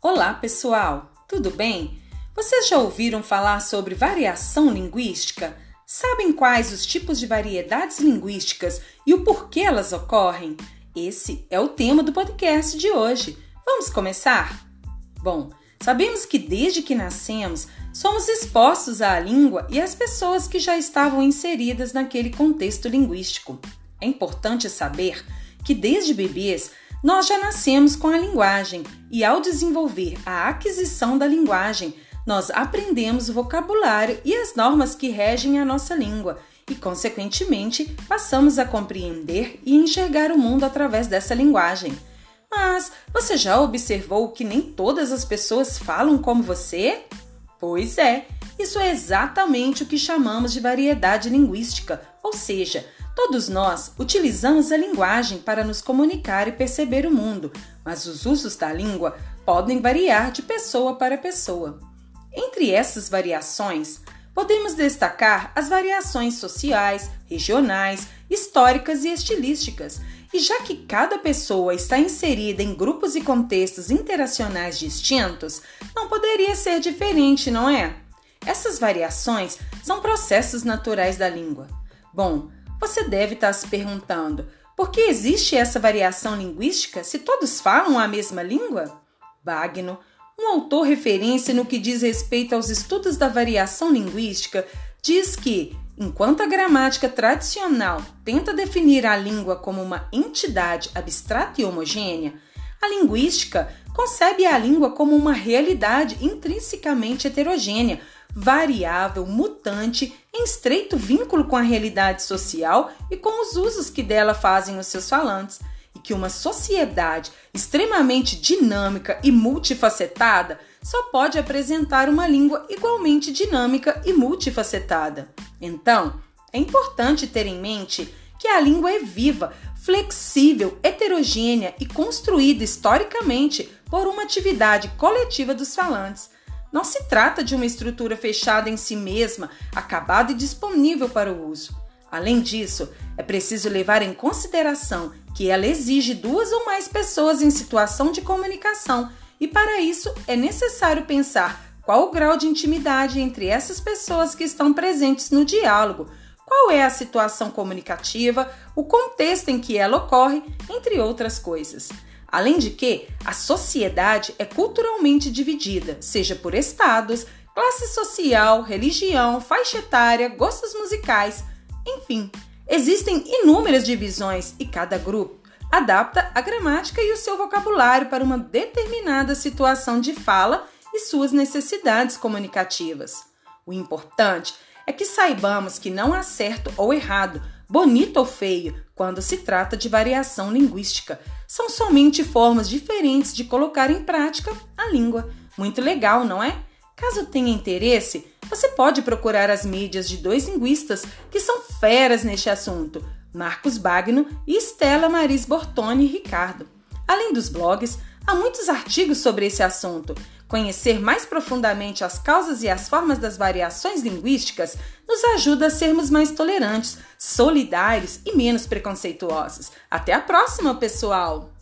Olá, pessoal! Tudo bem? Vocês já ouviram falar sobre variação linguística? Sabem quais os tipos de variedades linguísticas e o porquê elas ocorrem? Esse é o tema do podcast de hoje. Vamos começar? Bom, sabemos que desde que nascemos somos expostos à língua e às pessoas que já estavam inseridas naquele contexto linguístico. É importante saber que desde bebês nós já nascemos com a linguagem e, ao desenvolver a aquisição da linguagem, nós aprendemos o vocabulário e as normas que regem a nossa língua e, consequentemente, passamos a compreender e enxergar o mundo através dessa linguagem. Mas você já observou que nem todas as pessoas falam como você? Pois é, isso é exatamente o que chamamos de variedade linguística, ou seja, Todos nós utilizamos a linguagem para nos comunicar e perceber o mundo, mas os usos da língua podem variar de pessoa para pessoa. Entre essas variações, podemos destacar as variações sociais, regionais, históricas e estilísticas. E já que cada pessoa está inserida em grupos e contextos interacionais distintos, não poderia ser diferente, não é? Essas variações são processos naturais da língua. Bom, você deve estar se perguntando: por que existe essa variação linguística se todos falam a mesma língua? Bagno, um autor referência no que diz respeito aos estudos da variação linguística, diz que, enquanto a gramática tradicional tenta definir a língua como uma entidade abstrata e homogênea, a linguística concebe a língua como uma realidade intrinsecamente heterogênea, variável, mutante, em estreito vínculo com a realidade social e com os usos que dela fazem os seus falantes, e que uma sociedade extremamente dinâmica e multifacetada só pode apresentar uma língua igualmente dinâmica e multifacetada. Então, é importante ter em mente que a língua é viva, flexível, heterogênea e construída historicamente por uma atividade coletiva dos falantes não se trata de uma estrutura fechada em si mesma, acabada e disponível para o uso. Além disso, é preciso levar em consideração que ela exige duas ou mais pessoas em situação de comunicação, e para isso é necessário pensar qual o grau de intimidade entre essas pessoas que estão presentes no diálogo, qual é a situação comunicativa, o contexto em que ela ocorre, entre outras coisas. Além de que a sociedade é culturalmente dividida, seja por estados, classe social, religião, faixa etária, gostos musicais, enfim, existem inúmeras divisões e cada grupo adapta a gramática e o seu vocabulário para uma determinada situação de fala e suas necessidades comunicativas. O importante é que saibamos que não há certo ou errado, bonito ou feio, quando se trata de variação linguística. São somente formas diferentes de colocar em prática a língua. Muito legal, não é? Caso tenha interesse, você pode procurar as mídias de dois linguistas que são feras neste assunto, Marcos Bagno e Stella Maris Bortoni Ricardo. Além dos blogs, há muitos artigos sobre esse assunto. Conhecer mais profundamente as causas e as formas das variações linguísticas nos ajuda a sermos mais tolerantes, solidários e menos preconceituosos. Até a próxima, pessoal!